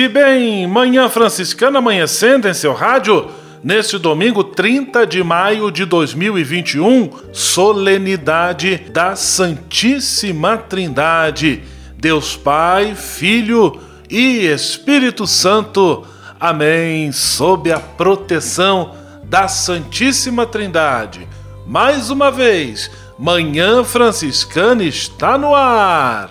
E bem, Manhã Franciscana amanhecendo em seu rádio. Neste domingo, 30 de maio de 2021, solenidade da Santíssima Trindade, Deus Pai, Filho e Espírito Santo. Amém. Sob a proteção da Santíssima Trindade. Mais uma vez, Manhã Franciscana está no ar.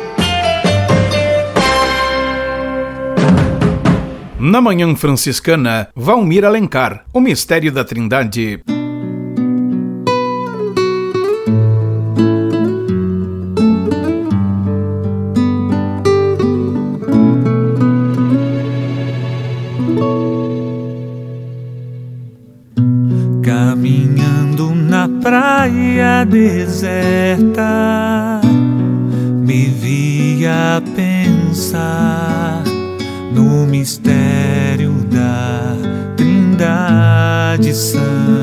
Na Manhã Franciscana, Valmir Alencar, o Mistério da Trindade. Caminhando na praia deserta, me vi a pensar no mistério Trindade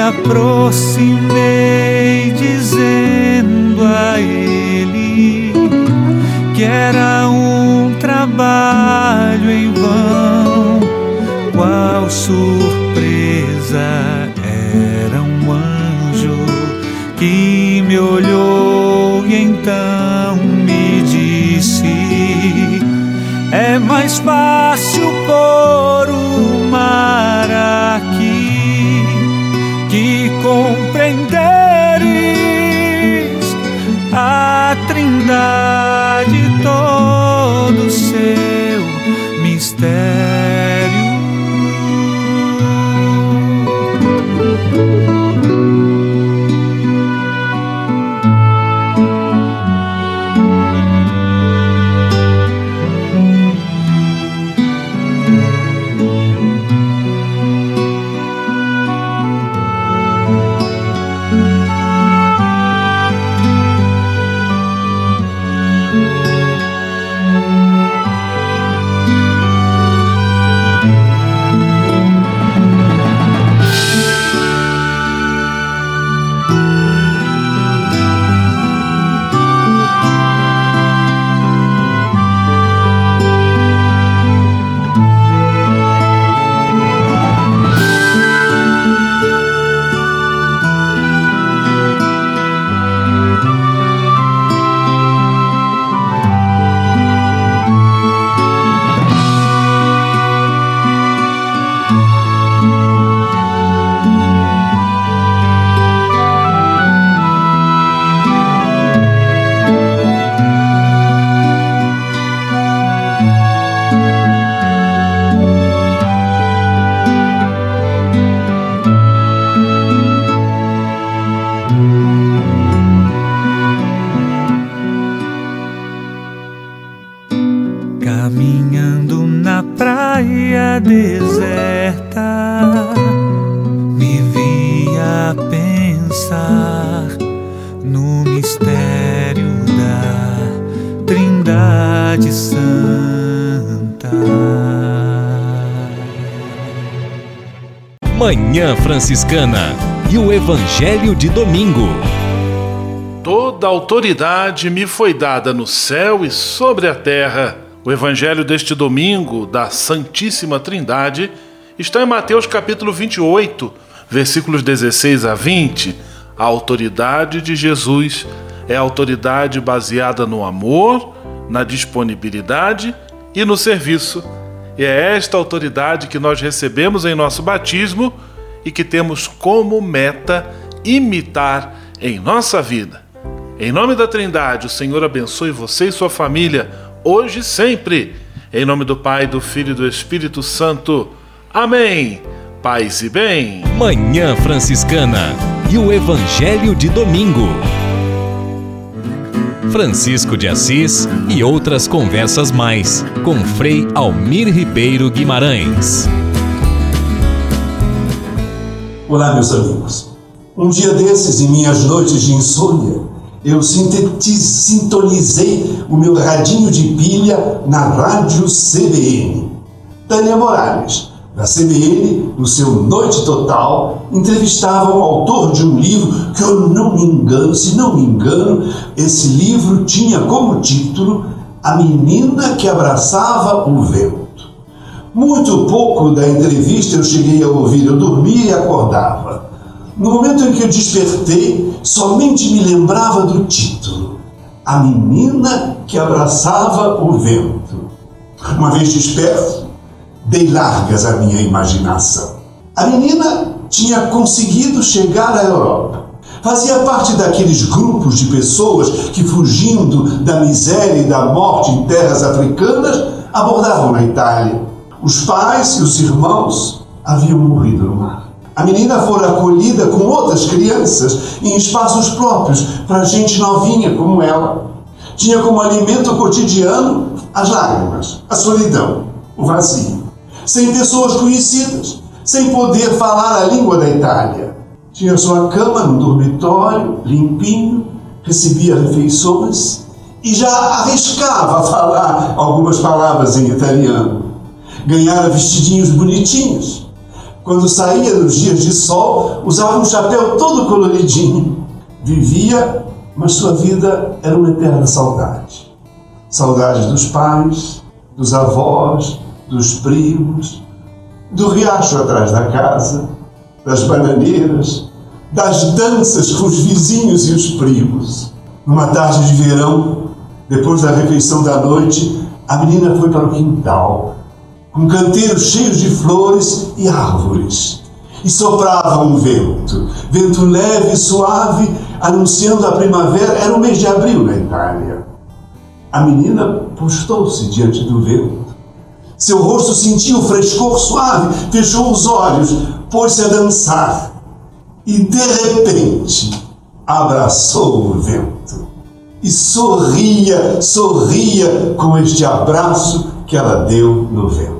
aproximei, Franciscana e o Evangelho de Domingo. Toda autoridade me foi dada no céu e sobre a terra. O evangelho deste domingo da Santíssima Trindade está em Mateus capítulo 28, versículos 16 a 20. A autoridade de Jesus é autoridade baseada no amor, na disponibilidade e no serviço. E é esta autoridade que nós recebemos em nosso batismo e que temos como meta imitar em nossa vida. Em nome da Trindade, o Senhor abençoe você e sua família, hoje e sempre. Em nome do Pai, do Filho e do Espírito Santo. Amém. Paz e bem. Manhã Franciscana e o Evangelho de Domingo. Francisco de Assis e outras conversas mais com Frei Almir Ribeiro Guimarães. Olá, meus amigos. Um dia desses, em minhas noites de insônia, eu sintonizei o meu radinho de pilha na rádio CBN. Tânia Morales, da CBN, no seu Noite Total, entrevistava o autor de um livro que eu não me engano, se não me engano, esse livro tinha como título A Menina que Abraçava o Vento. Muito pouco da entrevista eu cheguei a ouvir, eu dormia e acordava. No momento em que eu despertei, somente me lembrava do título: A Menina que Abraçava o Vento. Uma vez desperto, dei largas à minha imaginação. A menina tinha conseguido chegar à Europa. Fazia parte daqueles grupos de pessoas que, fugindo da miséria e da morte em terras africanas, abordavam na Itália. Os pais e os irmãos haviam morrido no mar. A menina fora acolhida com outras crianças em espaços próprios para gente novinha como ela. Tinha como alimento cotidiano as lágrimas, a solidão, o vazio. Sem pessoas conhecidas, sem poder falar a língua da Itália. Tinha sua cama no dormitório, limpinho, recebia refeições e já arriscava falar algumas palavras em italiano. Ganhara vestidinhos bonitinhos quando saía nos dias de sol, usava um chapéu todo coloridinho. Vivia, mas sua vida era uma eterna saudade. Saudade dos pais, dos avós, dos primos, do riacho atrás da casa, das bananeiras, das danças com os vizinhos e os primos. Numa tarde de verão, depois da refeição da noite, a menina foi para o quintal com canteiros cheios de flores e árvores. E soprava um vento, vento leve e suave, anunciando a primavera. Era o mês de abril na Itália. A menina postou-se diante do vento. Seu rosto sentia o frescor suave, fechou os olhos, pôs-se a dançar. E de repente abraçou o vento. E sorria, sorria com este abraço que ela deu no vento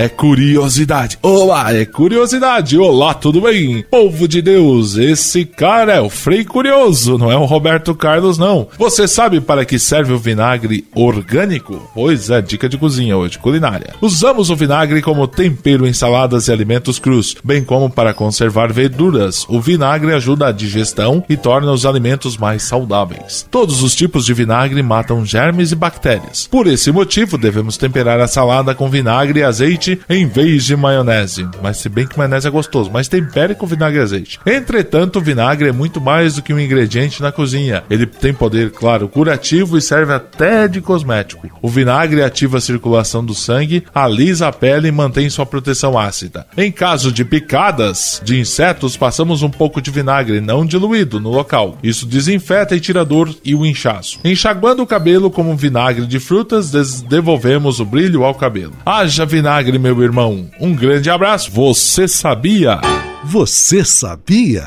É curiosidade. Olá, é curiosidade. Olá, tudo bem? Povo de Deus, esse cara é o Frei Curioso, não é o Roberto Carlos, não. Você sabe para que serve o vinagre orgânico? Pois é, dica de cozinha hoje, culinária. Usamos o vinagre como tempero em saladas e alimentos crus, bem como para conservar verduras. O vinagre ajuda a digestão e torna os alimentos mais saudáveis. Todos os tipos de vinagre matam germes e bactérias. Por esse motivo, devemos temperar a salada com vinagre e azeite azeite em vez de maionese. Mas se bem que maionese é gostoso, mas tempere com vinagre e azeite. Entretanto, o vinagre é muito mais do que um ingrediente na cozinha. Ele tem poder, claro, curativo e serve até de cosmético. O vinagre ativa a circulação do sangue, alisa a pele e mantém sua proteção ácida. Em caso de picadas de insetos, passamos um pouco de vinagre não diluído no local. Isso desinfeta e tira a dor e o inchaço. Enxaguando o cabelo como vinagre de frutas, devolvemos o brilho ao cabelo. Haja vinagre, meu irmão. Um grande abraço. Você sabia? Você sabia?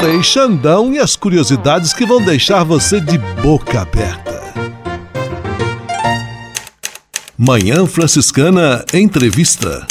Frei Xandão e as curiosidades que vão deixar você de boca aberta. Manhã Franciscana Entrevista.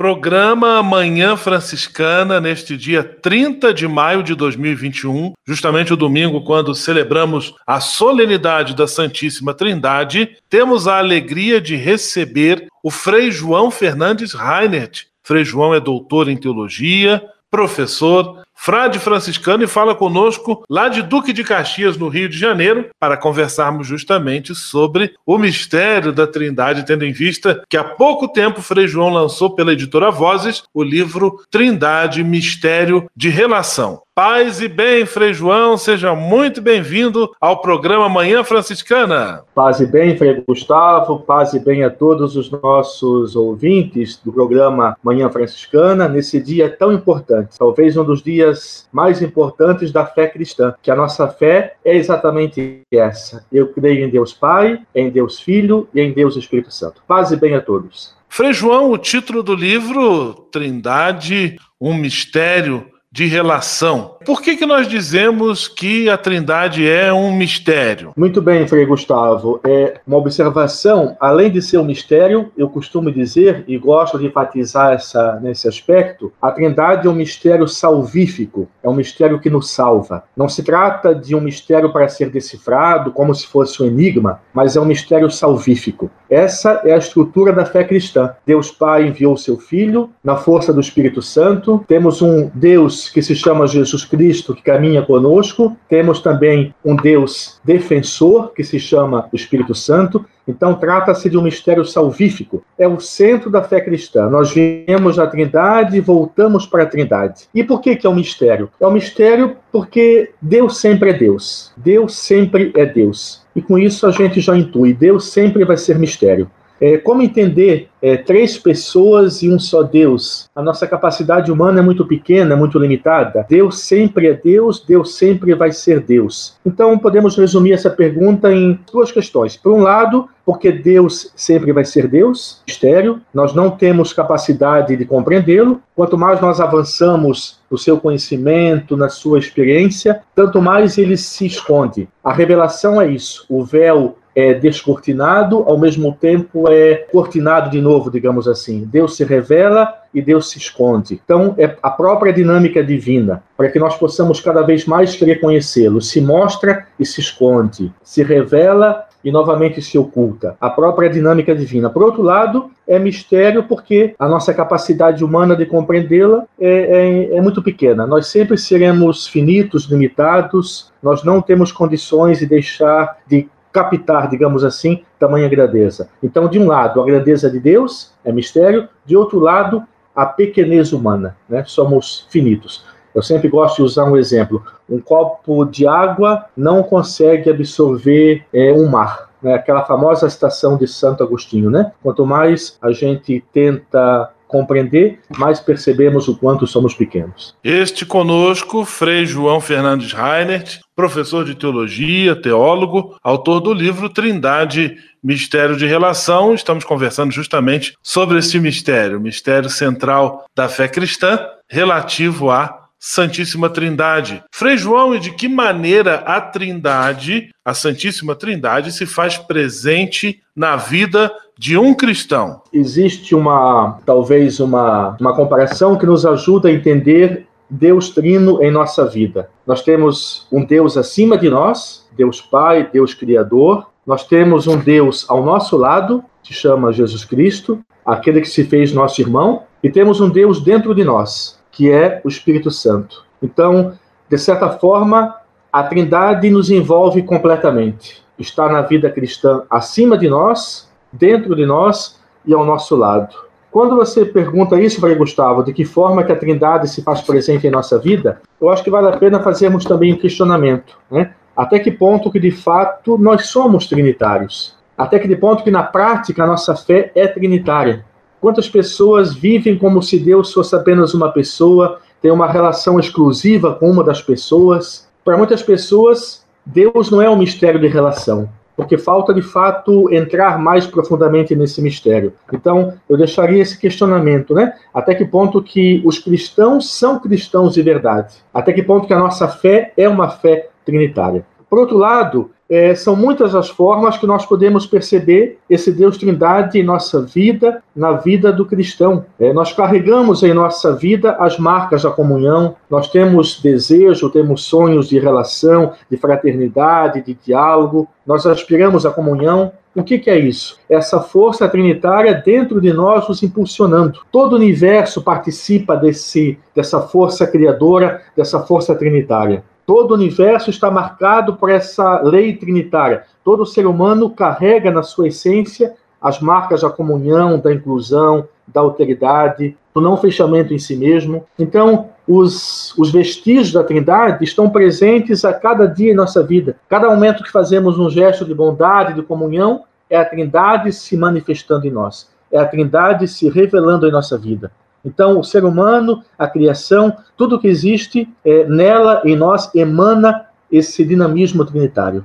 Programa Manhã Franciscana, neste dia 30 de maio de 2021, justamente o domingo, quando celebramos a solenidade da Santíssima Trindade, temos a alegria de receber o Frei João Fernandes Reinert. Frei João é doutor em teologia, professor, frade franciscano e fala conosco lá de Duque de Caxias, no Rio de Janeiro, para conversarmos justamente sobre o mistério da Trindade, tendo em vista que há pouco tempo Frei João lançou pela editora Vozes o livro Trindade, Mistério de Relação. Paz e bem, Frei João, seja muito bem-vindo ao programa Manhã Franciscana. Paz e bem, Frei Gustavo, paz e bem a todos os nossos ouvintes do programa Manhã Franciscana, nesse dia tão importante, talvez um dos dias mais importantes da fé cristã, que a nossa fé é exatamente essa. Eu creio em Deus Pai, em Deus Filho e em Deus Espírito Santo. Paz e bem a todos. Frei João, o título do livro Trindade, um mistério de relação. Por que, que nós dizemos que a Trindade é um mistério? Muito bem, Frei Gustavo. É uma observação, além de ser um mistério, eu costumo dizer e gosto de enfatizar essa, nesse aspecto, a Trindade é um mistério salvífico, é um mistério que nos salva. Não se trata de um mistério para ser decifrado como se fosse um enigma, mas é um mistério salvífico. Essa é a estrutura da fé cristã. Deus Pai enviou seu Filho na força do Espírito Santo. Temos um Deus que se chama Jesus Cristo, que caminha conosco. Temos também um Deus defensor, que se chama o Espírito Santo. Então, trata-se de um mistério salvífico. É o centro da fé cristã. Nós viemos da Trindade e voltamos para a Trindade. E por que, que é um mistério? É um mistério porque Deus sempre é Deus. Deus sempre é Deus. E com isso a gente já intui: Deus sempre vai ser mistério. É, como entender é, três pessoas e um só Deus? A nossa capacidade humana é muito pequena, muito limitada. Deus sempre é Deus, Deus sempre vai ser Deus. Então, podemos resumir essa pergunta em duas questões. Por um lado, porque Deus sempre vai ser Deus, mistério, nós não temos capacidade de compreendê-lo. Quanto mais nós avançamos no seu conhecimento, na sua experiência, tanto mais ele se esconde. A revelação é isso. O véu é descortinado, ao mesmo tempo é cortinado de novo, digamos assim. Deus se revela e Deus se esconde. Então, é a própria dinâmica divina, para que nós possamos cada vez mais querer conhecê-lo. Se mostra e se esconde, se revela e novamente se oculta. A própria dinâmica divina. Por outro lado, é mistério porque a nossa capacidade humana de compreendê-la é, é, é, muito pequena. Nós sempre seremos finitos, limitados, nós não temos condições de deixar de captar, digamos assim, tamanha grandeza. Então, de um lado, a grandeza de Deus é mistério, de outro lado, a pequenez humana, né? Somos finitos. Eu sempre gosto de usar um exemplo. Um copo de água não consegue absorver é, um mar. Né? Aquela famosa citação de Santo Agostinho, né? Quanto mais a gente tenta compreender, mais percebemos o quanto somos pequenos. Este conosco, Frei João Fernandes Reinert, professor de teologia, teólogo, autor do livro Trindade, Mistério de Relação. Estamos conversando justamente sobre esse mistério, mistério central da fé cristã, relativo à Santíssima Trindade. Frei João, e de que maneira a Trindade, a Santíssima Trindade, se faz presente na vida de um cristão? Existe uma, talvez, uma, uma comparação que nos ajuda a entender Deus Trino em nossa vida. Nós temos um Deus acima de nós, Deus Pai, Deus Criador. Nós temos um Deus ao nosso lado, que chama Jesus Cristo, aquele que se fez nosso irmão, e temos um Deus dentro de nós, que é o Espírito Santo. Então, de certa forma, a Trindade nos envolve completamente. está na vida cristã acima de nós, dentro de nós e ao nosso lado. Quando você pergunta isso, Frei Gustavo, de que forma que a Trindade se faz presente em nossa vida, eu acho que vale a pena fazermos também um questionamento, né? Até que ponto que de fato nós somos trinitários? Até que ponto que na prática a nossa fé é trinitária? Quantas pessoas vivem como se Deus fosse apenas uma pessoa, tem uma relação exclusiva com uma das pessoas? Para muitas pessoas, Deus não é um mistério de relação porque falta de fato entrar mais profundamente nesse mistério. Então, eu deixaria esse questionamento, né? Até que ponto que os cristãos são cristãos de verdade? Até que ponto que a nossa fé é uma fé trinitária? Por outro lado, é, são muitas as formas que nós podemos perceber esse Deus Trindade em nossa vida, na vida do cristão. É, nós carregamos em nossa vida as marcas da comunhão, nós temos desejo, temos sonhos de relação, de fraternidade, de diálogo, nós aspiramos à comunhão. O que, que é isso? Essa força trinitária dentro de nós nos impulsionando. Todo o universo participa desse, dessa força criadora, dessa força trinitária. Todo o universo está marcado por essa lei trinitária. Todo ser humano carrega na sua essência as marcas da comunhão, da inclusão, da alteridade, do não fechamento em si mesmo. Então, os, os vestígios da Trindade estão presentes a cada dia em nossa vida. Cada momento que fazemos um gesto de bondade, de comunhão, é a Trindade se manifestando em nós. É a Trindade se revelando em nossa vida. Então, o ser humano, a criação, tudo que existe é, nela, em nós, emana esse dinamismo trinitário.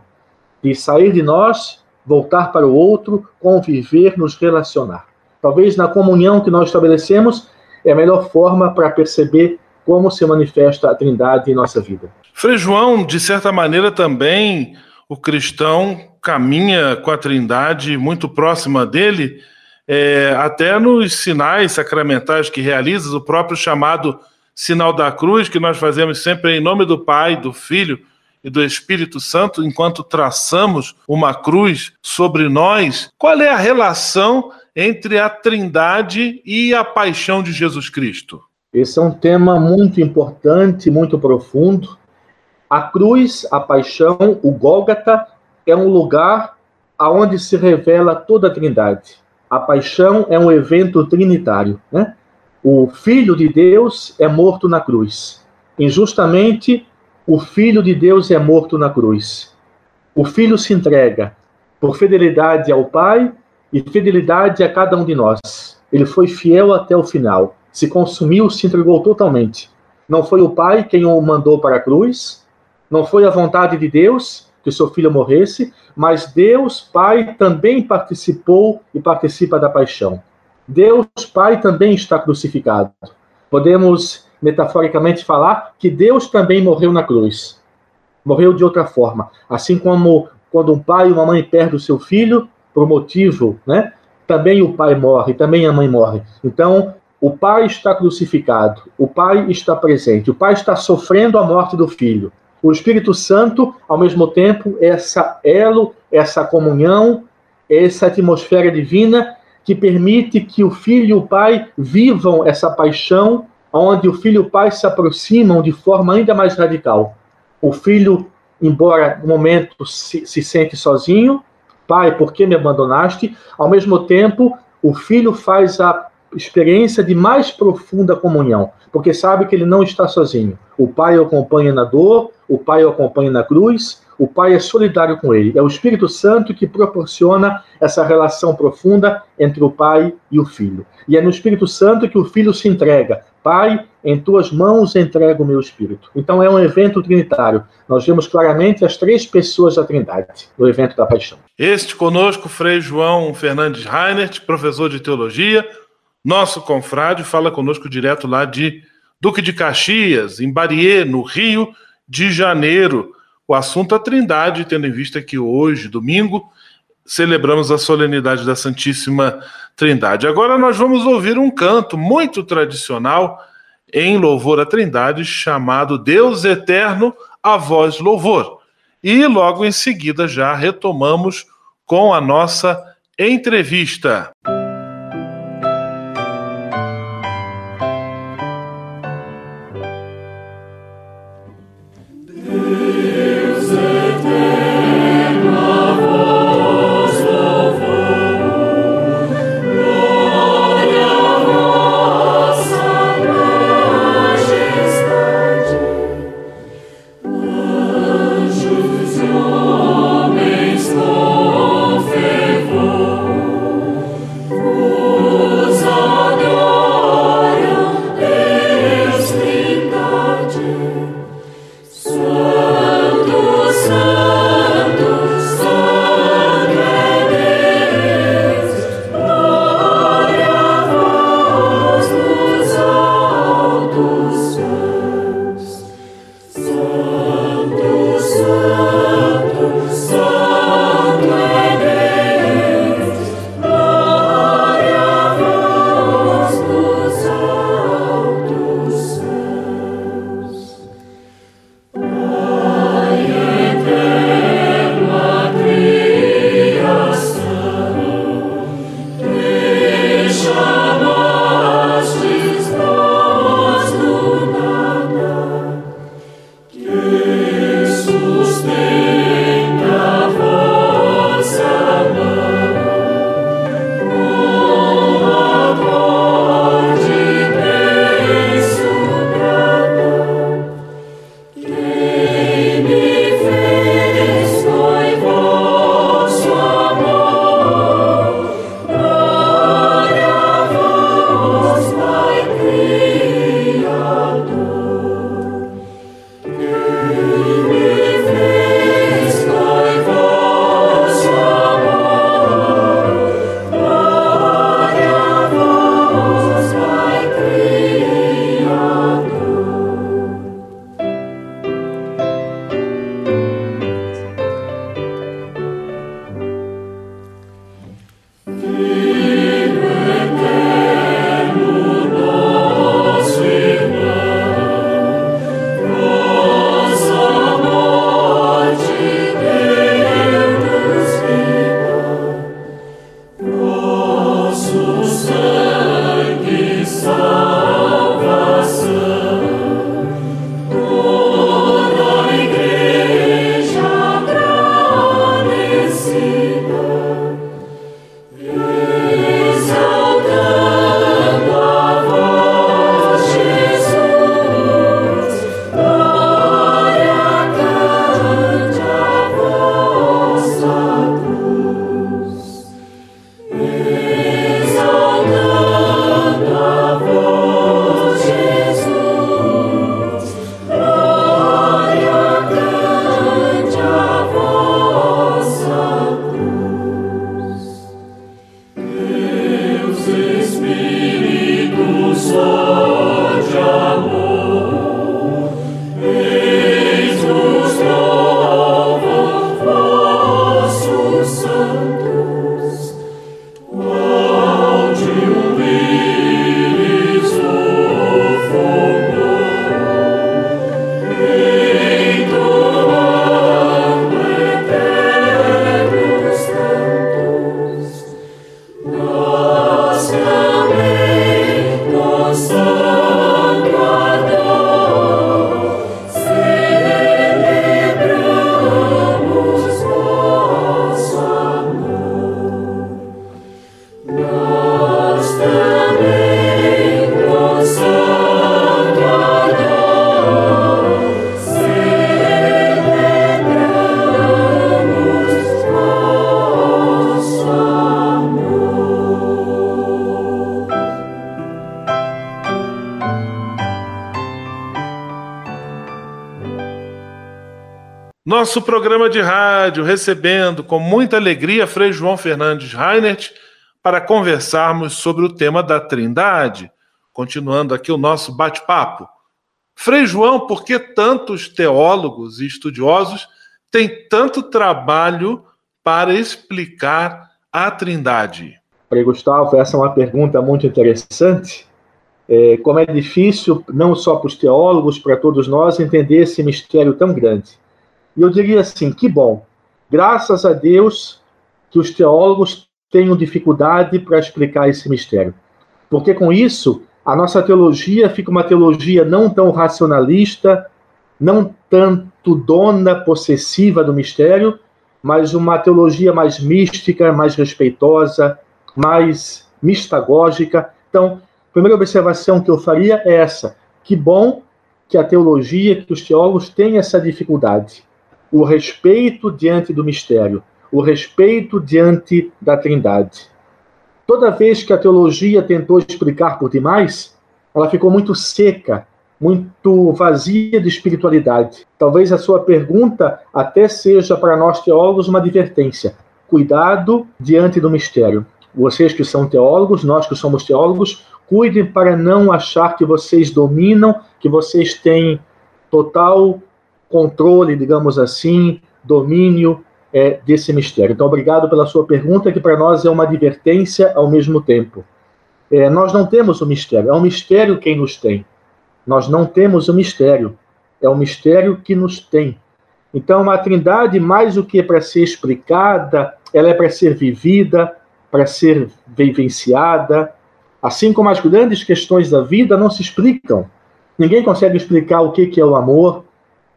De sair de nós, voltar para o outro, conviver, nos relacionar. Talvez na comunhão que nós estabelecemos é a melhor forma para perceber como se manifesta a Trindade em nossa vida. Frei João, de certa maneira também, o cristão caminha com a Trindade muito próxima dele é, até nos sinais sacramentais que realizas, o próprio chamado sinal da cruz, que nós fazemos sempre em nome do Pai, do Filho e do Espírito Santo, enquanto traçamos uma cruz sobre nós. Qual é a relação entre a Trindade e a paixão de Jesus Cristo? Esse é um tema muito importante, muito profundo. A cruz, a paixão, o Gólgata, é um lugar aonde se revela toda a Trindade. A paixão é um evento trinitário. Né? O Filho de Deus é morto na cruz. Injustamente, o Filho de Deus é morto na cruz. O Filho se entrega por fidelidade ao Pai e fidelidade a cada um de nós. Ele foi fiel até o final. Se consumiu, se entregou totalmente. Não foi o Pai quem o mandou para a cruz, não foi a vontade de Deus que seu filho morresse, mas Deus Pai também participou e participa da paixão. Deus Pai também está crucificado. Podemos metaforicamente falar que Deus também morreu na cruz. Morreu de outra forma, assim como quando um pai e uma mãe perdem o seu filho por motivo, né? Também o pai morre, também a mãe morre. Então, o pai está crucificado, o pai está presente, o pai está sofrendo a morte do filho. O Espírito Santo, ao mesmo tempo, essa elo, essa comunhão, essa atmosfera divina que permite que o filho e o pai vivam essa paixão, onde o filho e o pai se aproximam de forma ainda mais radical. O filho, embora no momento se, se sente sozinho, pai, por que me abandonaste? Ao mesmo tempo, o filho faz a experiência de mais profunda comunhão, porque sabe que ele não está sozinho. O pai o acompanha na dor, o pai o acompanha na cruz, o pai é solidário com ele. É o Espírito Santo que proporciona essa relação profunda entre o pai e o filho. E é no Espírito Santo que o filho se entrega. Pai, em tuas mãos entrego o meu espírito. Então é um evento trinitário. Nós vemos claramente as três pessoas da Trindade no evento da paixão. Este conosco, Frei João Fernandes Reinert, professor de teologia, nosso confrade, fala conosco direto lá de Duque de Caxias, em Barier, no Rio de Janeiro. O assunto é a Trindade, tendo em vista que hoje, domingo, celebramos a solenidade da Santíssima Trindade. Agora nós vamos ouvir um canto muito tradicional em louvor à Trindade, chamado Deus Eterno, a voz louvor. E logo em seguida já retomamos com a nossa entrevista. Nosso programa de rádio recebendo com muita alegria Frei João Fernandes Reinert para conversarmos sobre o tema da Trindade. Continuando aqui o nosso bate-papo. Frei João, por que tantos teólogos e estudiosos têm tanto trabalho para explicar a Trindade? Frei Gustavo, essa é uma pergunta muito interessante. É, como é difícil, não só para os teólogos, para todos nós, entender esse mistério tão grande. E eu diria assim: que bom, graças a Deus que os teólogos tenham dificuldade para explicar esse mistério. Porque com isso, a nossa teologia fica uma teologia não tão racionalista, não tanto dona possessiva do mistério, mas uma teologia mais mística, mais respeitosa, mais mistagógica. Então, a primeira observação que eu faria é essa: que bom que a teologia, que os teólogos têm essa dificuldade o respeito diante do mistério, o respeito diante da Trindade. Toda vez que a teologia tentou explicar por demais, ela ficou muito seca, muito vazia de espiritualidade. Talvez a sua pergunta até seja para nós teólogos uma advertência. Cuidado diante do mistério. Vocês que são teólogos, nós que somos teólogos, cuidem para não achar que vocês dominam, que vocês têm total controle, digamos assim, domínio é, desse mistério. Então, obrigado pela sua pergunta, que para nós é uma advertência ao mesmo tempo. É, nós não temos o mistério, é um mistério quem nos tem. Nós não temos o mistério, é o mistério que nos tem. Então, a Trindade, mais do que para ser explicada, ela é para ser vivida, para ser vivenciada, Assim como as grandes questões da vida não se explicam. Ninguém consegue explicar o que é o amor,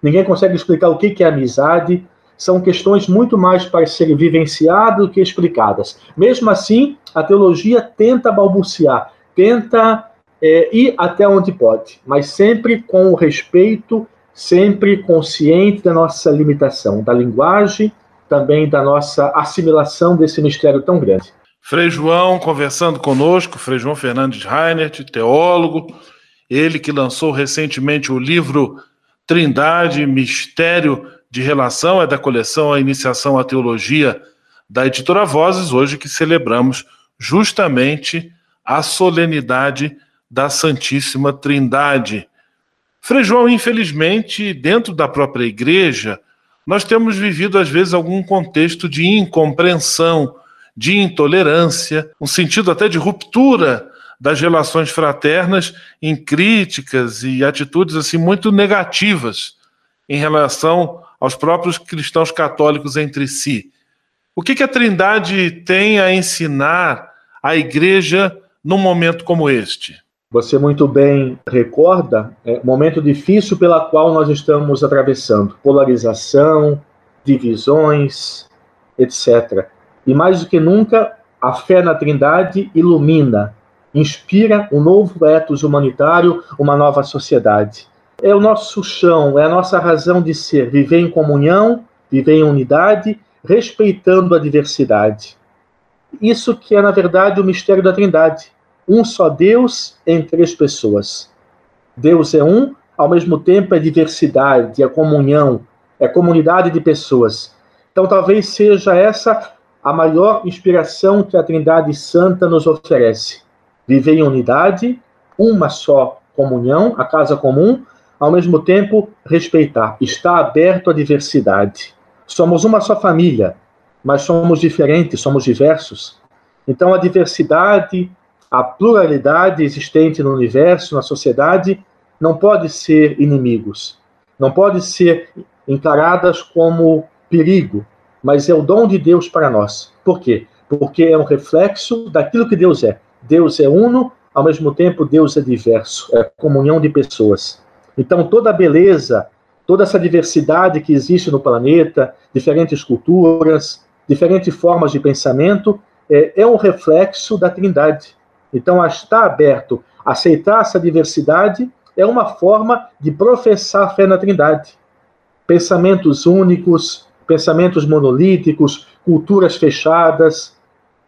ninguém consegue explicar o que é amizade. São questões muito mais para serem vivenciadas do que explicadas. Mesmo assim, a teologia tenta balbuciar, tenta é, ir até onde pode, mas sempre com respeito, sempre consciente da nossa limitação, da linguagem, também da nossa assimilação desse mistério tão grande. Frei João conversando conosco, Frei João Fernandes Reinert, teólogo, ele que lançou recentemente o livro Trindade, Mistério de Relação, é da coleção A Iniciação à Teologia da editora Vozes, hoje que celebramos justamente a solenidade da Santíssima Trindade. Frei João, infelizmente, dentro da própria igreja, nós temos vivido às vezes algum contexto de incompreensão, de intolerância, um sentido até de ruptura das relações fraternas em críticas e atitudes assim muito negativas em relação aos próprios cristãos católicos entre si. O que, que a Trindade tem a ensinar à igreja num momento como este? Você muito bem recorda é, momento difícil pela qual nós estamos atravessando, polarização, divisões, etc. E mais do que nunca, a fé na Trindade ilumina, inspira um novo ethos humanitário, uma nova sociedade. É o nosso chão, é a nossa razão de ser, viver em comunhão, viver em unidade, respeitando a diversidade. Isso que é, na verdade, o mistério da Trindade. Um só Deus em três pessoas. Deus é um, ao mesmo tempo é diversidade, é comunhão, é comunidade de pessoas. Então, talvez seja essa a maior inspiração que a Trindade Santa nos oferece. Viver em unidade, uma só comunhão, a casa comum, ao mesmo tempo respeitar, estar aberto à diversidade. Somos uma só família, mas somos diferentes, somos diversos. Então a diversidade, a pluralidade existente no universo, na sociedade, não pode ser inimigos, não pode ser encaradas como perigo, mas é o dom de Deus para nós. Por quê? Porque é um reflexo daquilo que Deus é. Deus é uno, ao mesmo tempo Deus é diverso, é comunhão de pessoas. Então toda a beleza, toda essa diversidade que existe no planeta, diferentes culturas, diferentes formas de pensamento, é, é um reflexo da Trindade. Então, estar aberto, aceitar essa diversidade é uma forma de professar a fé na Trindade. Pensamentos únicos, pensamentos monolíticos, culturas fechadas,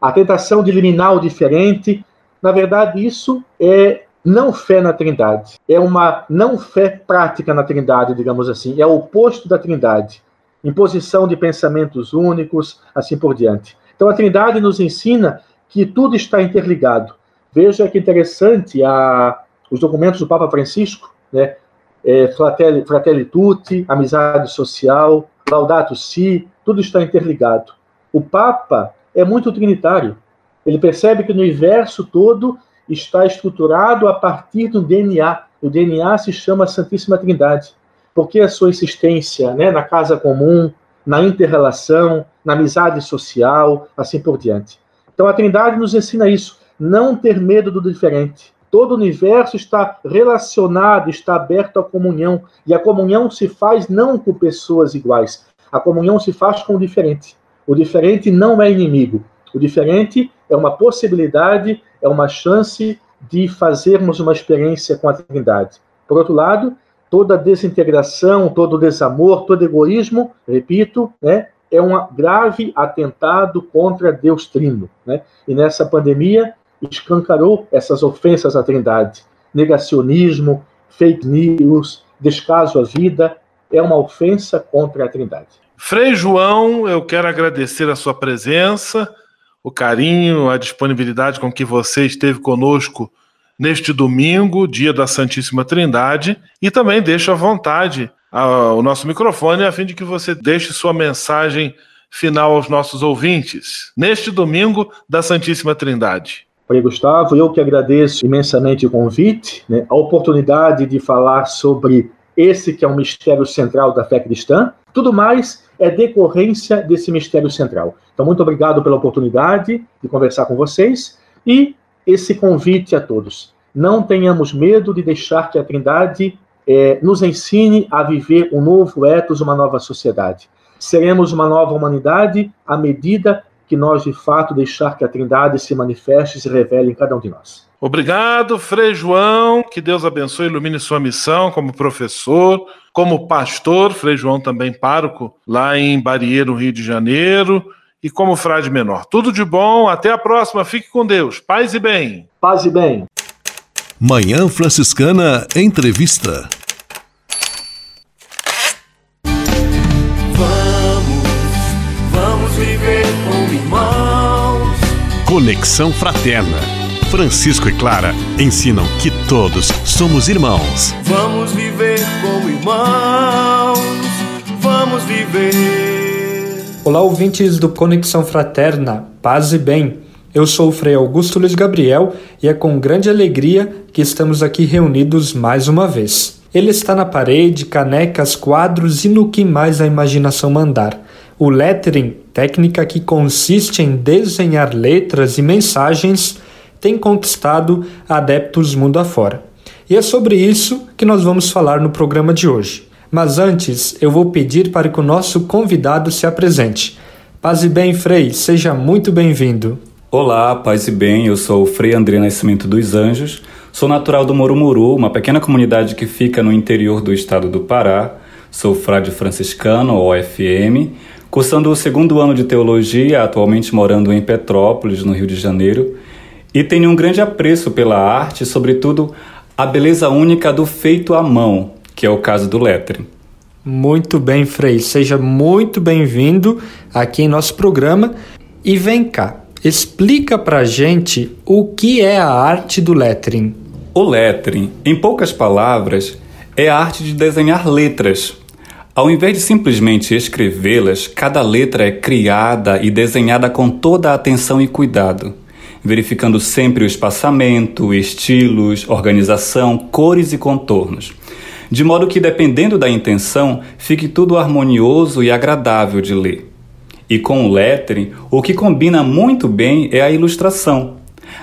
a tentação de eliminar o diferente. Na verdade, isso é não fé na Trindade. É uma não fé prática na Trindade, digamos assim. É o oposto da Trindade. Imposição de pensamentos únicos, assim por diante. Então, a Trindade nos ensina que tudo está interligado. Veja que interessante a, os documentos do Papa Francisco, né? É, Fratelli, Fratelli Tutti, amizade social, Laudato Si, tudo está interligado. O Papa é muito trinitário. Ele percebe que no universo todo está estruturado a partir do DNA. O DNA se chama Santíssima Trindade, porque a sua existência né, na casa comum, na interrelação, na amizade social, assim por diante. Então a Trindade nos ensina isso, não ter medo do diferente. Todo o universo está relacionado, está aberto à comunhão. E a comunhão se faz não com pessoas iguais. A comunhão se faz com o diferente. O diferente não é inimigo. O diferente é uma possibilidade, é uma chance de fazermos uma experiência com a Trindade. Por outro lado, toda desintegração, todo desamor, todo egoísmo, repito, né, é um grave atentado contra Deus Trino. Né? E nessa pandemia, escancarou essas ofensas à Trindade. Negacionismo, fake news, descaso à vida, é uma ofensa contra a Trindade. Frei João, eu quero agradecer a sua presença, o carinho, a disponibilidade com que você esteve conosco neste domingo, dia da Santíssima Trindade, e também deixo à vontade o nosso microfone a fim de que você deixe sua mensagem final aos nossos ouvintes, neste domingo da Santíssima Trindade. Oi, Gustavo, eu que agradeço imensamente o convite, né, a oportunidade de falar sobre esse que é um mistério central da fé cristã. Tudo mais é decorrência desse mistério central. Então, muito obrigado pela oportunidade de conversar com vocês e esse convite a todos. Não tenhamos medo de deixar que a Trindade é, nos ensine a viver um novo ethos, uma nova sociedade. Seremos uma nova humanidade à medida que nós, de fato, deixar que a Trindade se manifeste e se revele em cada um de nós. Obrigado, Frei João. Que Deus abençoe e ilumine sua missão como professor, como pastor, Frei João também pároco, lá em Barieiro, Rio de Janeiro, e como frade menor. Tudo de bom, até a próxima. Fique com Deus. Paz e bem. Paz e bem. Manhã Franciscana Entrevista. Conexão Fraterna. Francisco e Clara ensinam que todos somos irmãos. Vamos viver como irmãos. Vamos viver. Olá, ouvintes do Conexão Fraterna. Paz e bem. Eu sou o Frei Augusto Luiz Gabriel e é com grande alegria que estamos aqui reunidos mais uma vez. Ele está na parede, canecas, quadros e no que mais a imaginação mandar. O lettering, técnica que consiste em desenhar letras e mensagens, tem conquistado adeptos mundo afora. E é sobre isso que nós vamos falar no programa de hoje. Mas antes, eu vou pedir para que o nosso convidado se apresente. Paz e bem, Frei, seja muito bem-vindo. Olá, paz e bem, eu sou o Frei André Nascimento dos Anjos, sou natural do Morumuru, uma pequena comunidade que fica no interior do estado do Pará, sou frade franciscano, OFM, cursando o segundo ano de teologia, atualmente morando em Petrópolis, no Rio de Janeiro, e tenho um grande apreço pela arte, sobretudo a beleza única do feito à mão, que é o caso do lettering. Muito bem, Frei, seja muito bem-vindo aqui em nosso programa. E vem cá, explica pra gente o que é a arte do lettering. O lettering, em poucas palavras, é a arte de desenhar letras, ao invés de simplesmente escrevê-las, cada letra é criada e desenhada com toda a atenção e cuidado, verificando sempre o espaçamento, estilos, organização, cores e contornos, de modo que, dependendo da intenção, fique tudo harmonioso e agradável de ler. E com o lettering, o que combina muito bem é a ilustração.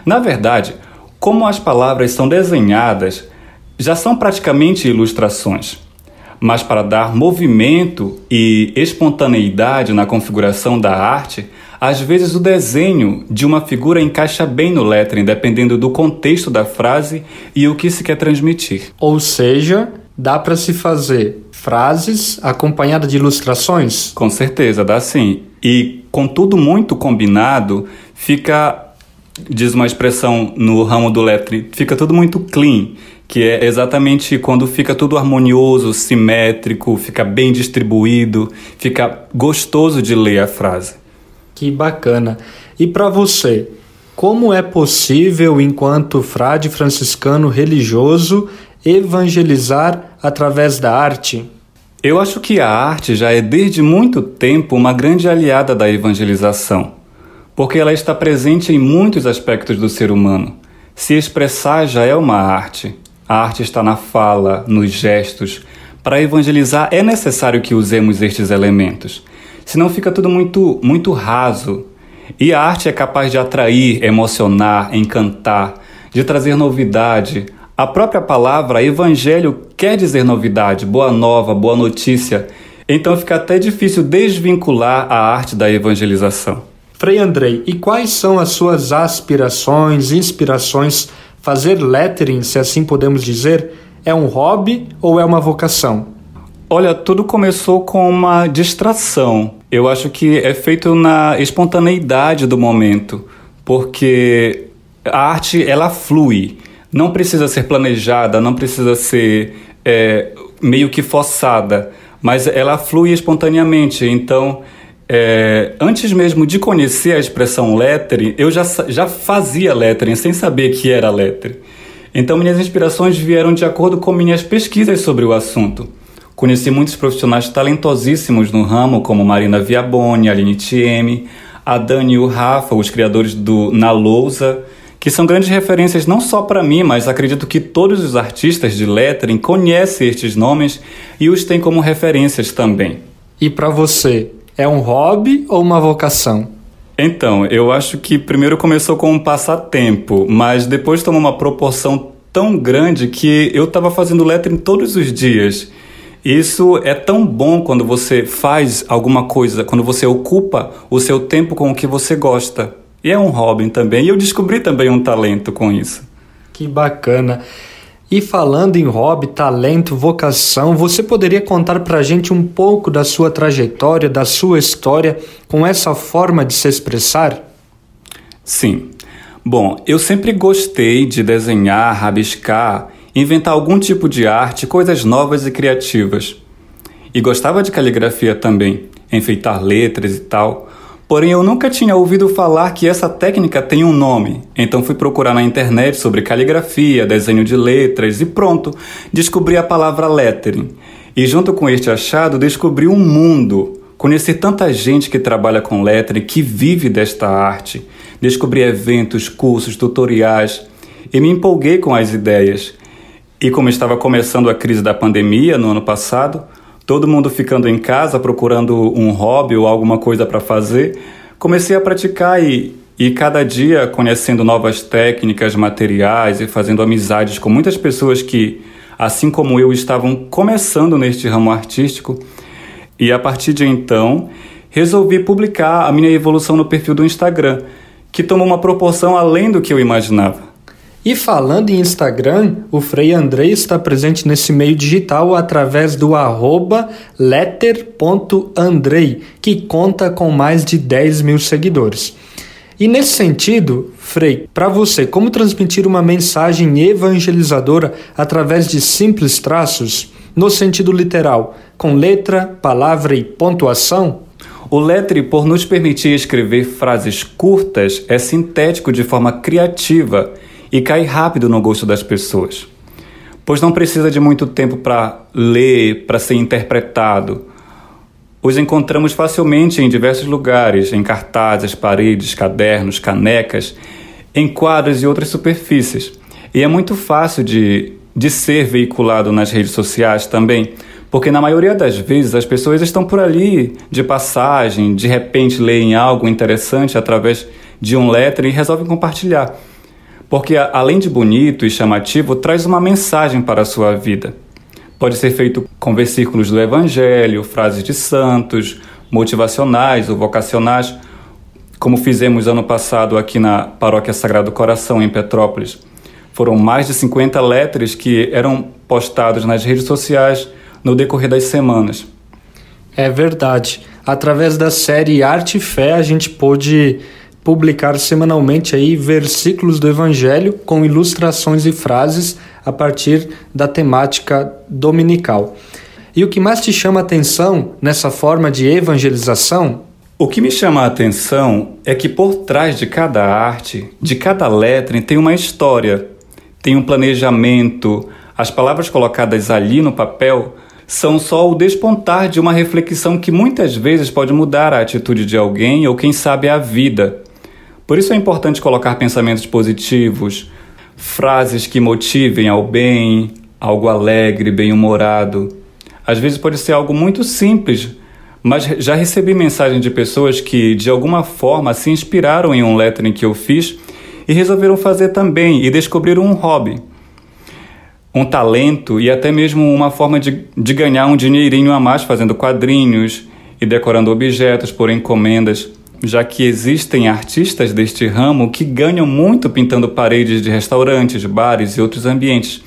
Na verdade, como as palavras são desenhadas, já são praticamente ilustrações mas para dar movimento e espontaneidade na configuração da arte, às vezes o desenho de uma figura encaixa bem no lettering, dependendo do contexto da frase e o que se quer transmitir. Ou seja, dá para se fazer frases acompanhadas de ilustrações? Com certeza, dá sim. E com tudo muito combinado, fica diz uma expressão no ramo do lettering, fica tudo muito clean que é exatamente quando fica tudo harmonioso, simétrico, fica bem distribuído, fica gostoso de ler a frase. Que bacana. E para você, como é possível, enquanto frade franciscano religioso, evangelizar através da arte? Eu acho que a arte já é desde muito tempo uma grande aliada da evangelização, porque ela está presente em muitos aspectos do ser humano. Se expressar já é uma arte. A arte está na fala, nos gestos. Para evangelizar é necessário que usemos estes elementos. Senão fica tudo muito, muito raso. E a arte é capaz de atrair, emocionar, encantar, de trazer novidade. A própria palavra evangelho quer dizer novidade, boa nova, boa notícia. Então fica até difícil desvincular a arte da evangelização. Frei Andrei, e quais são as suas aspirações, inspirações Fazer lettering, se assim podemos dizer, é um hobby ou é uma vocação? Olha, tudo começou com uma distração. Eu acho que é feito na espontaneidade do momento, porque a arte ela flui, não precisa ser planejada, não precisa ser é, meio que forçada, mas ela flui espontaneamente. Então é, antes mesmo de conhecer a expressão lettering, eu já, já fazia lettering sem saber que era lettering. Então minhas inspirações vieram de acordo com minhas pesquisas sobre o assunto. Conheci muitos profissionais talentosíssimos no ramo, como Marina Viaboni, Aline Thieme, a Dani e o Rafa, os criadores do Na Lousa, que são grandes referências não só para mim, mas acredito que todos os artistas de lettering conhecem estes nomes e os têm como referências também. E para você, é um hobby ou uma vocação? Então, eu acho que primeiro começou com um passatempo, mas depois tomou uma proporção tão grande que eu estava fazendo lettering todos os dias. Isso é tão bom quando você faz alguma coisa, quando você ocupa o seu tempo com o que você gosta. E é um hobby também. E eu descobri também um talento com isso. Que bacana. E falando em hobby, talento, vocação, você poderia contar pra gente um pouco da sua trajetória, da sua história com essa forma de se expressar? Sim. Bom, eu sempre gostei de desenhar, rabiscar, inventar algum tipo de arte, coisas novas e criativas. E gostava de caligrafia também, enfeitar letras e tal. Porém, eu nunca tinha ouvido falar que essa técnica tem um nome, então fui procurar na internet sobre caligrafia, desenho de letras e pronto, descobri a palavra lettering. E junto com este achado, descobri um mundo. Conheci tanta gente que trabalha com lettering, que vive desta arte. Descobri eventos, cursos, tutoriais e me empolguei com as ideias. E como estava começando a crise da pandemia no ano passado, todo mundo ficando em casa procurando um hobby ou alguma coisa para fazer, comecei a praticar e, e cada dia conhecendo novas técnicas, materiais e fazendo amizades com muitas pessoas que, assim como eu, estavam começando neste ramo artístico. E a partir de então, resolvi publicar a minha evolução no perfil do Instagram, que tomou uma proporção além do que eu imaginava. E falando em Instagram, o Frei Andrei está presente nesse meio digital através do arroba letter.andrei, que conta com mais de 10 mil seguidores. E nesse sentido, Frei, para você, como transmitir uma mensagem evangelizadora através de simples traços, no sentido literal, com letra, palavra e pontuação? O Letre, por nos permitir escrever frases curtas, é sintético de forma criativa e cai rápido no gosto das pessoas, pois não precisa de muito tempo para ler, para ser interpretado. Os encontramos facilmente em diversos lugares, em cartazes, paredes, cadernos, canecas, em quadros e outras superfícies. E é muito fácil de, de ser veiculado nas redes sociais também, porque na maioria das vezes as pessoas estão por ali de passagem, de repente leem algo interessante através de um lettering e resolvem compartilhar porque além de bonito e chamativo, traz uma mensagem para a sua vida. Pode ser feito com versículos do Evangelho, frases de santos, motivacionais ou vocacionais, como fizemos ano passado aqui na Paróquia Sagrado Coração, em Petrópolis. Foram mais de 50 letras que eram postados nas redes sociais no decorrer das semanas. É verdade. Através da série Arte e Fé, a gente pôde publicar semanalmente aí versículos do Evangelho com ilustrações e frases a partir da temática dominical. E o que mais te chama a atenção nessa forma de evangelização? O que me chama a atenção é que por trás de cada arte, de cada letra, tem uma história, tem um planejamento. As palavras colocadas ali no papel são só o despontar de uma reflexão que muitas vezes pode mudar a atitude de alguém ou, quem sabe, a vida. Por isso é importante colocar pensamentos positivos, frases que motivem ao bem, algo alegre, bem-humorado. Às vezes pode ser algo muito simples, mas já recebi mensagem de pessoas que de alguma forma se inspiraram em um lettering que eu fiz e resolveram fazer também e descobriram um hobby, um talento e até mesmo uma forma de, de ganhar um dinheirinho a mais fazendo quadrinhos e decorando objetos por encomendas já que existem artistas deste ramo que ganham muito pintando paredes de restaurantes, bares e outros ambientes.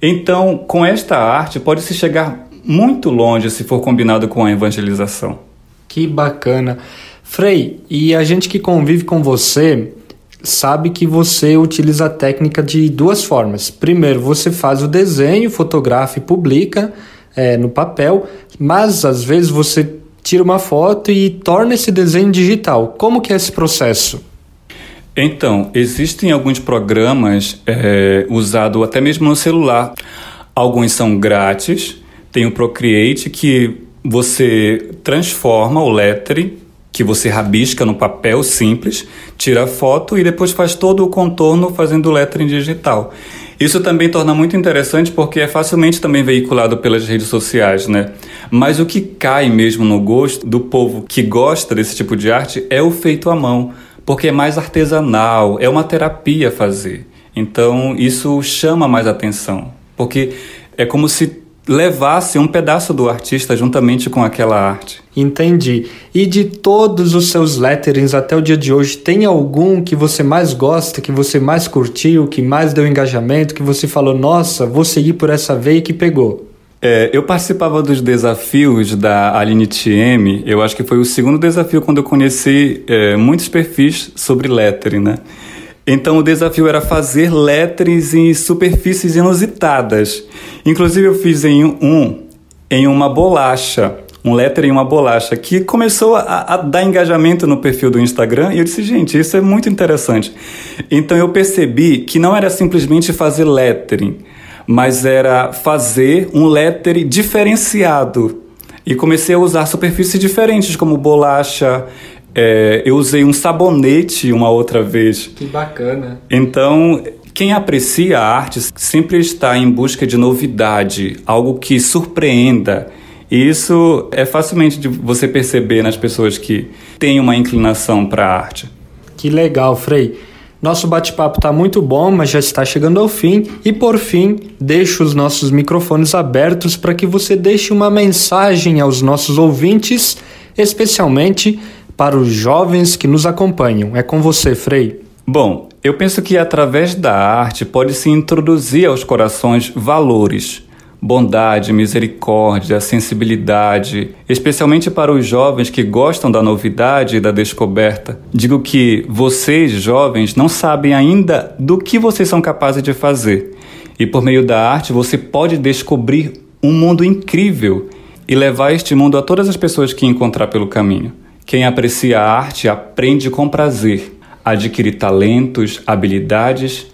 Então, com esta arte, pode-se chegar muito longe se for combinado com a evangelização. Que bacana. Frei, e a gente que convive com você sabe que você utiliza a técnica de duas formas. Primeiro, você faz o desenho, fotografa e publica é, no papel, mas às vezes você tira uma foto e torna esse desenho digital. Como que é esse processo? Então, existem alguns programas é, usados até mesmo no celular. Alguns são grátis. Tem o Procreate que você transforma o lettering que você rabisca no papel simples, tira a foto e depois faz todo o contorno fazendo lettering digital. Isso também torna muito interessante porque é facilmente também veiculado pelas redes sociais, né? Mas o que cai mesmo no gosto do povo que gosta desse tipo de arte é o feito à mão, porque é mais artesanal, é uma terapia fazer. Então isso chama mais atenção, porque é como se levasse um pedaço do artista juntamente com aquela arte. Entendi. E de todos os seus letterings até o dia de hoje, tem algum que você mais gosta, que você mais curtiu, que mais deu engajamento, que você falou, nossa, vou seguir por essa veia que pegou? É, eu participava dos desafios da Aline TM, eu acho que foi o segundo desafio quando eu conheci é, muitos perfis sobre lettering, né? Então o desafio era fazer lettres em superfícies inusitadas. Inclusive eu fiz em um em uma bolacha, um letter em uma bolacha, que começou a, a, dar engajamento no perfil do Instagram e eu disse, gente, isso é muito interessante. Então eu percebi que não era simplesmente fazer lettering, mas era fazer um lettering diferenciado. E comecei a usar superfícies diferentes, como bolacha, é, eu usei um sabonete uma outra vez. Que bacana. Então, quem aprecia a arte sempre está em busca de novidade, algo que surpreenda. E isso é facilmente de você perceber nas pessoas que têm uma inclinação para a arte. Que legal, Frei. Nosso bate-papo está muito bom, mas já está chegando ao fim. E por fim, deixo os nossos microfones abertos para que você deixe uma mensagem aos nossos ouvintes, especialmente para os jovens que nos acompanham. É com você, Frei. Bom, eu penso que através da arte pode-se introduzir aos corações valores, bondade, misericórdia, sensibilidade, especialmente para os jovens que gostam da novidade e da descoberta. Digo que vocês, jovens, não sabem ainda do que vocês são capazes de fazer. E por meio da arte você pode descobrir um mundo incrível e levar este mundo a todas as pessoas que encontrar pelo caminho. Quem aprecia a arte aprende com prazer, adquire talentos, habilidades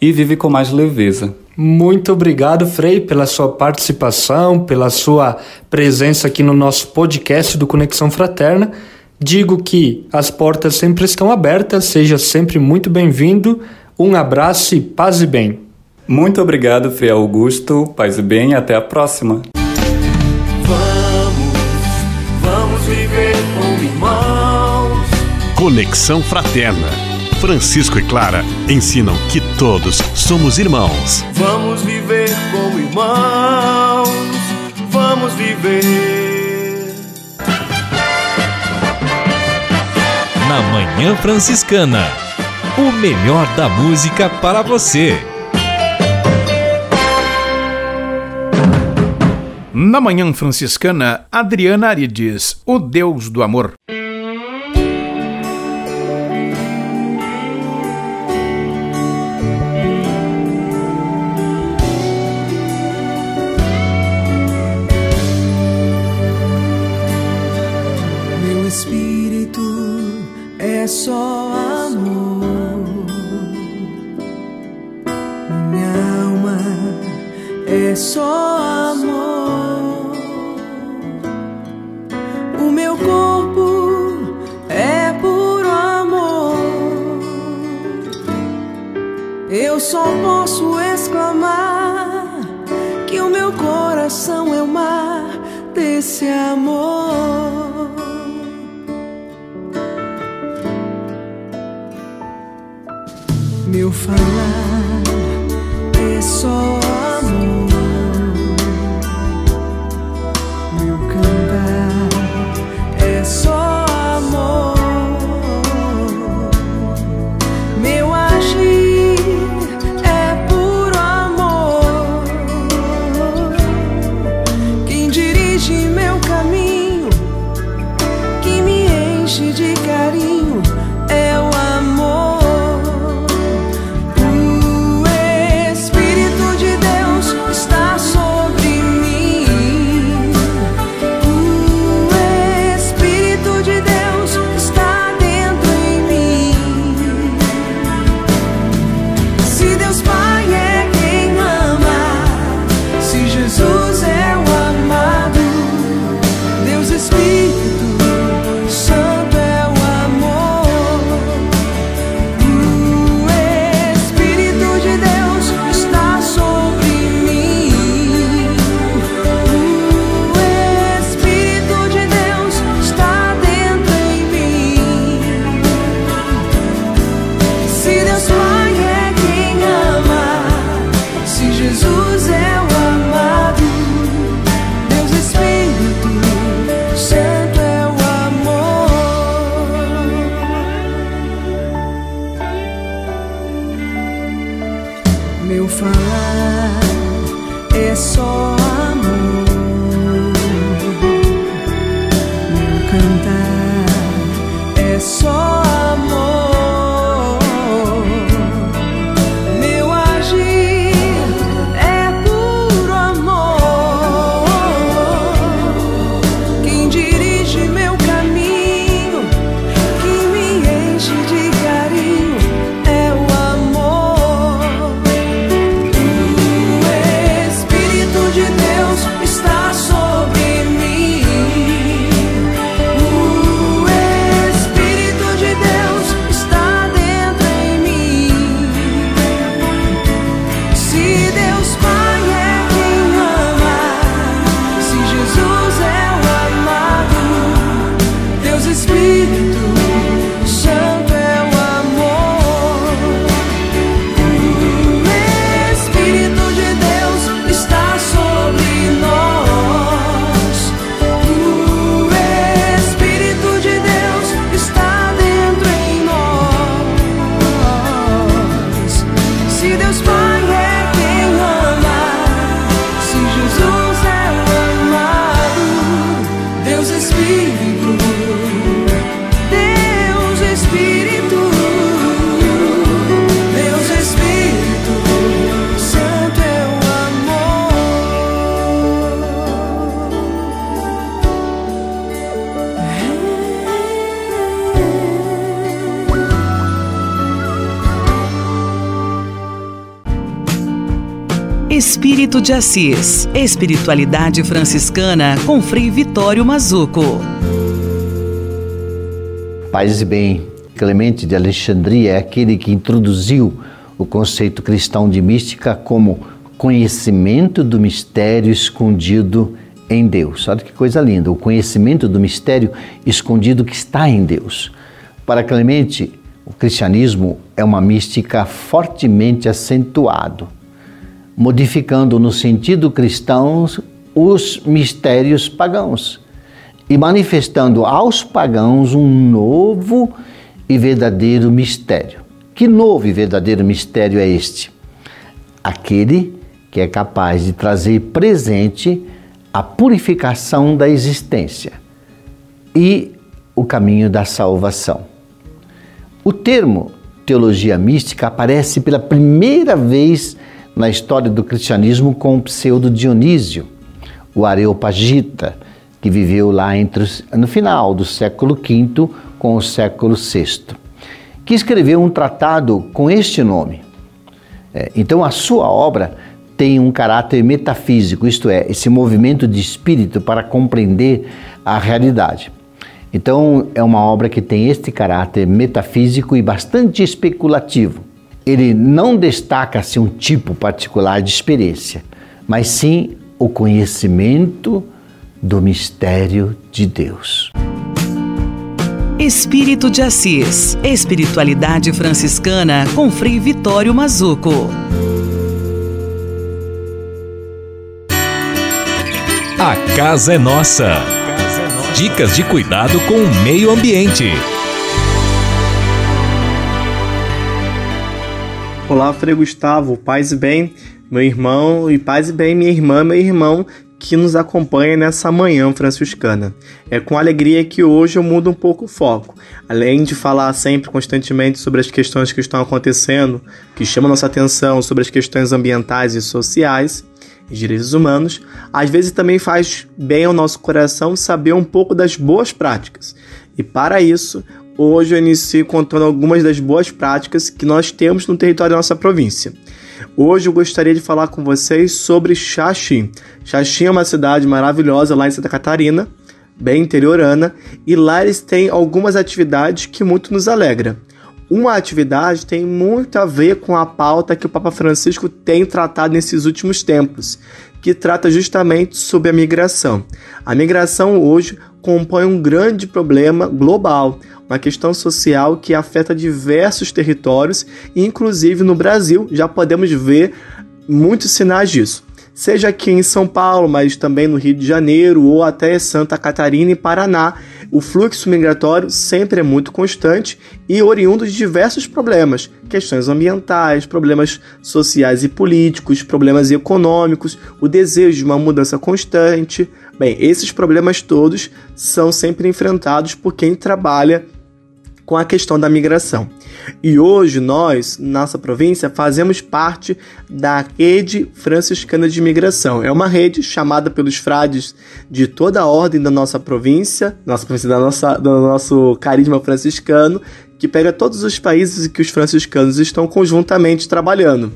e vive com mais leveza. Muito obrigado, Frei, pela sua participação, pela sua presença aqui no nosso podcast do Conexão Fraterna. Digo que as portas sempre estão abertas, seja sempre muito bem-vindo. Um abraço e paz e bem. Muito obrigado, Frei Augusto. Paz e bem, até a próxima. Conexão Fraterna. Francisco e Clara ensinam que todos somos irmãos. Vamos viver como irmãos, vamos viver. Na Manhã Franciscana, o melhor da música para você. Na Manhã Franciscana, Adriana Arides, o Deus do Amor. Só amor. Minha alma é só amor. O meu corpo é puro amor. Eu só posso exclamar que o meu coração é o mar desse amor. Falar é só cantar De Assis. Espiritualidade franciscana com Frei Vitório Mazuco. Paz e bem, Clemente de Alexandria é aquele que introduziu o conceito cristão de mística como conhecimento do mistério escondido em Deus. Olha que coisa linda, o conhecimento do mistério escondido que está em Deus. Para Clemente, o cristianismo é uma mística fortemente acentuado, modificando no sentido cristão os mistérios pagãos e manifestando aos pagãos um novo e verdadeiro mistério. Que novo e verdadeiro mistério é este? Aquele que é capaz de trazer presente a purificação da existência e o caminho da salvação. O termo teologia mística aparece pela primeira vez na história do cristianismo com o pseudo Dionísio, o Areopagita, que viveu lá entre, no final do século V com o século VI, que escreveu um tratado com este nome. É, então, a sua obra tem um caráter metafísico, isto é, esse movimento de espírito para compreender a realidade. Então, é uma obra que tem este caráter metafísico e bastante especulativo. Ele não destaca-se um tipo particular de experiência, mas sim o conhecimento do mistério de Deus. Espírito de Assis. Espiritualidade franciscana com Frei Vitório Mazuco. A casa é nossa. Dicas de cuidado com o meio ambiente. Olá, Frei Gustavo, paz e bem, meu irmão, e paz e bem, minha irmã, meu irmão, que nos acompanha nessa manhã franciscana. É com alegria que hoje eu mudo um pouco o foco. Além de falar sempre constantemente sobre as questões que estão acontecendo, que chamam nossa atenção sobre as questões ambientais e sociais e direitos humanos, às vezes também faz bem ao nosso coração saber um pouco das boas práticas. E para isso, hoje eu inicio contando algumas das boas práticas que nós temos no território da nossa província. Hoje eu gostaria de falar com vocês sobre Xaxim. Xaxim é uma cidade maravilhosa lá em Santa Catarina, bem interiorana, e lá eles têm algumas atividades que muito nos alegra. Uma atividade tem muito a ver com a pauta que o Papa Francisco tem tratado nesses últimos tempos, que trata justamente sobre a migração. A migração hoje compõe um grande problema global, uma questão social que afeta diversos territórios, inclusive no Brasil já podemos ver muitos sinais disso. seja aqui em São Paulo, mas também no Rio de Janeiro ou até Santa Catarina e Paraná. O fluxo migratório sempre é muito constante e oriundo de diversos problemas, questões ambientais, problemas sociais e políticos, problemas econômicos, o desejo de uma mudança constante. Bem, esses problemas todos são sempre enfrentados por quem trabalha com a questão da migração. E hoje nós, nossa província, fazemos parte da rede franciscana de migração. É uma rede chamada pelos frades de toda a ordem da nossa província, nossa província da nossa, do nosso carisma franciscano, que pega todos os países que os franciscanos estão conjuntamente trabalhando.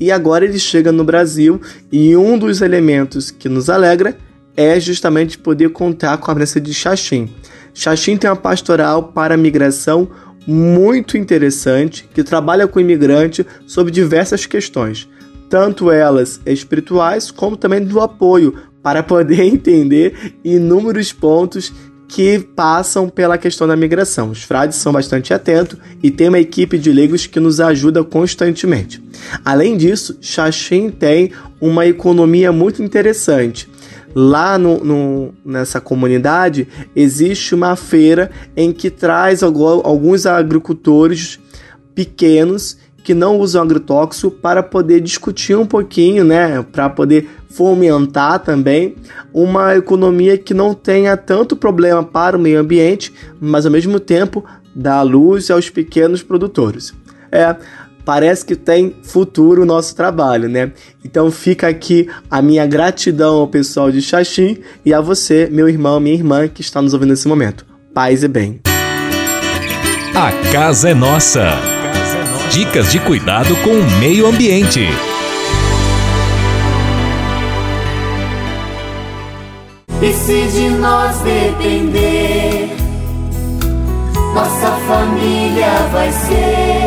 E agora ele chega no Brasil e um dos elementos que nos alegra é justamente poder contar com a presença de Xaxim. Xaxim tem uma pastoral para migração muito interessante que trabalha com imigrante sobre diversas questões, tanto elas espirituais como também do apoio, para poder entender inúmeros pontos que passam pela questão da migração. Os frades são bastante atentos e tem uma equipe de leigos que nos ajuda constantemente. Além disso, Xaxim tem uma economia muito interessante lá no, no, nessa comunidade existe uma feira em que traz alguns agricultores pequenos que não usam agrotóxico para poder discutir um pouquinho, né, para poder fomentar também uma economia que não tenha tanto problema para o meio ambiente, mas ao mesmo tempo dá luz aos pequenos produtores. É, parece que tem futuro o nosso trabalho, né? Então fica aqui a minha gratidão ao pessoal de Xaxim e a você, meu irmão, minha irmã que está nos ouvindo nesse momento. Paz e bem. A casa é nossa. Dicas de cuidado com o meio ambiente. E se de nós depender, nossa família vai ser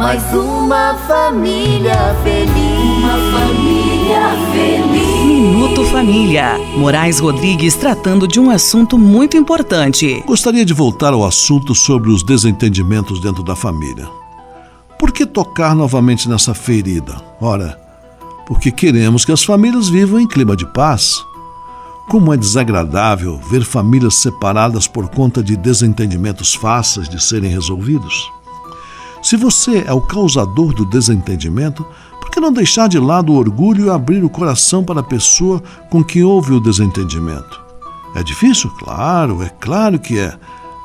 mais uma família feliz. Uma família feliz. Minuto Família. Moraes Rodrigues tratando de um assunto muito importante. Gostaria de voltar ao assunto sobre os desentendimentos dentro da família. Por que tocar novamente nessa ferida? Ora, porque queremos que as famílias vivam em clima de paz. Como é desagradável ver famílias separadas por conta de desentendimentos fáceis de serem resolvidos. Se você é o causador do desentendimento, por que não deixar de lado o orgulho e abrir o coração para a pessoa com quem houve o desentendimento? É difícil? Claro, é claro que é.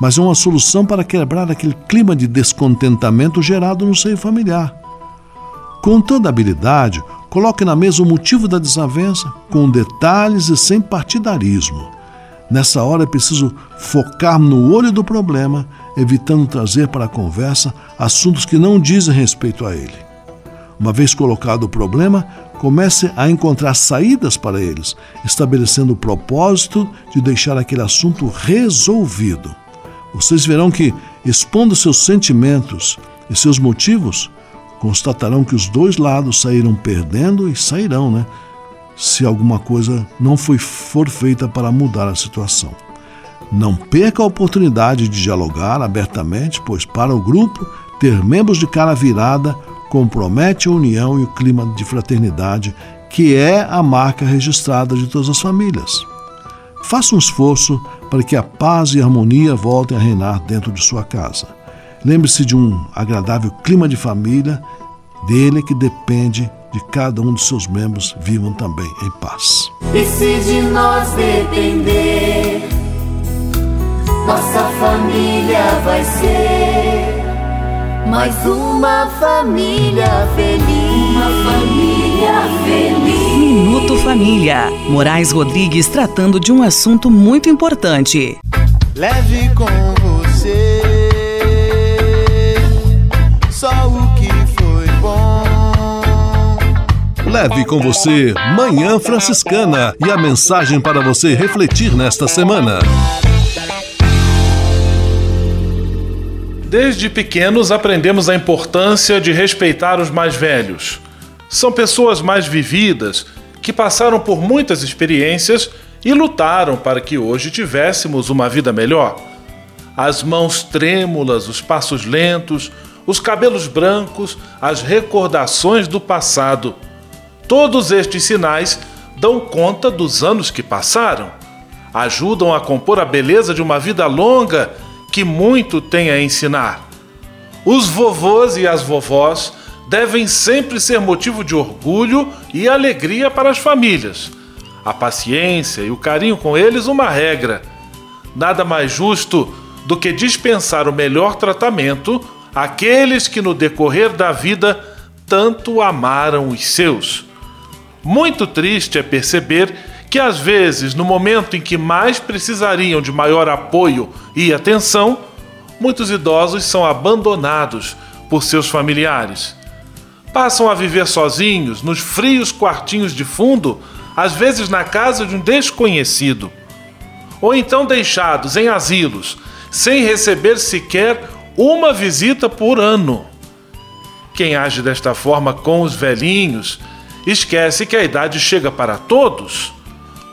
Mas é uma solução para quebrar aquele clima de descontentamento gerado no seio familiar. Com toda habilidade, coloque na mesa o motivo da desavença, com detalhes e sem partidarismo. Nessa hora é preciso focar no olho do problema, evitando trazer para a conversa assuntos que não dizem respeito a ele. Uma vez colocado o problema, comece a encontrar saídas para eles, estabelecendo o propósito de deixar aquele assunto resolvido. Vocês verão que, expondo seus sentimentos e seus motivos, constatarão que os dois lados saíram perdendo e sairão, né? se alguma coisa não foi, for feita para mudar a situação. Não perca a oportunidade de dialogar abertamente, pois para o grupo, ter membros de cara virada compromete a união e o clima de fraternidade que é a marca registrada de todas as famílias. Faça um esforço para que a paz e a harmonia voltem a reinar dentro de sua casa. Lembre-se de um agradável clima de família, dele que depende de cada um dos seus membros vivam também em paz. E se de nós depender, nossa família vai ser mais uma família feliz. Uma família feliz. Minuto Família. Moraes Rodrigues tratando de um assunto muito importante. Leve com você só o que foi bom. Leve com você Manhã Franciscana e a mensagem para você refletir nesta semana. Desde pequenos aprendemos a importância de respeitar os mais velhos. São pessoas mais vividas que passaram por muitas experiências e lutaram para que hoje tivéssemos uma vida melhor. As mãos trêmulas, os passos lentos, os cabelos brancos, as recordações do passado Todos estes sinais dão conta dos anos que passaram, ajudam a compor a beleza de uma vida longa que muito tem a ensinar. Os vovôs e as vovós devem sempre ser motivo de orgulho e alegria para as famílias. A paciência e o carinho com eles, uma regra. Nada mais justo do que dispensar o melhor tratamento àqueles que no decorrer da vida tanto amaram os seus. Muito triste é perceber que, às vezes, no momento em que mais precisariam de maior apoio e atenção, muitos idosos são abandonados por seus familiares. Passam a viver sozinhos nos frios quartinhos de fundo, às vezes na casa de um desconhecido. Ou então deixados em asilos, sem receber sequer uma visita por ano. Quem age desta forma com os velhinhos esquece que a idade chega para todos.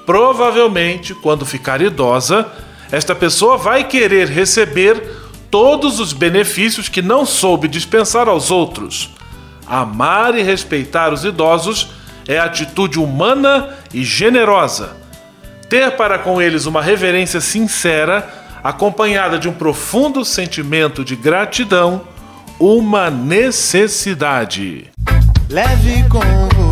Provavelmente, quando ficar idosa, esta pessoa vai querer receber todos os benefícios que não soube dispensar aos outros. Amar e respeitar os idosos é atitude humana e generosa. Ter para com eles uma reverência sincera, acompanhada de um profundo sentimento de gratidão, uma necessidade. Leve com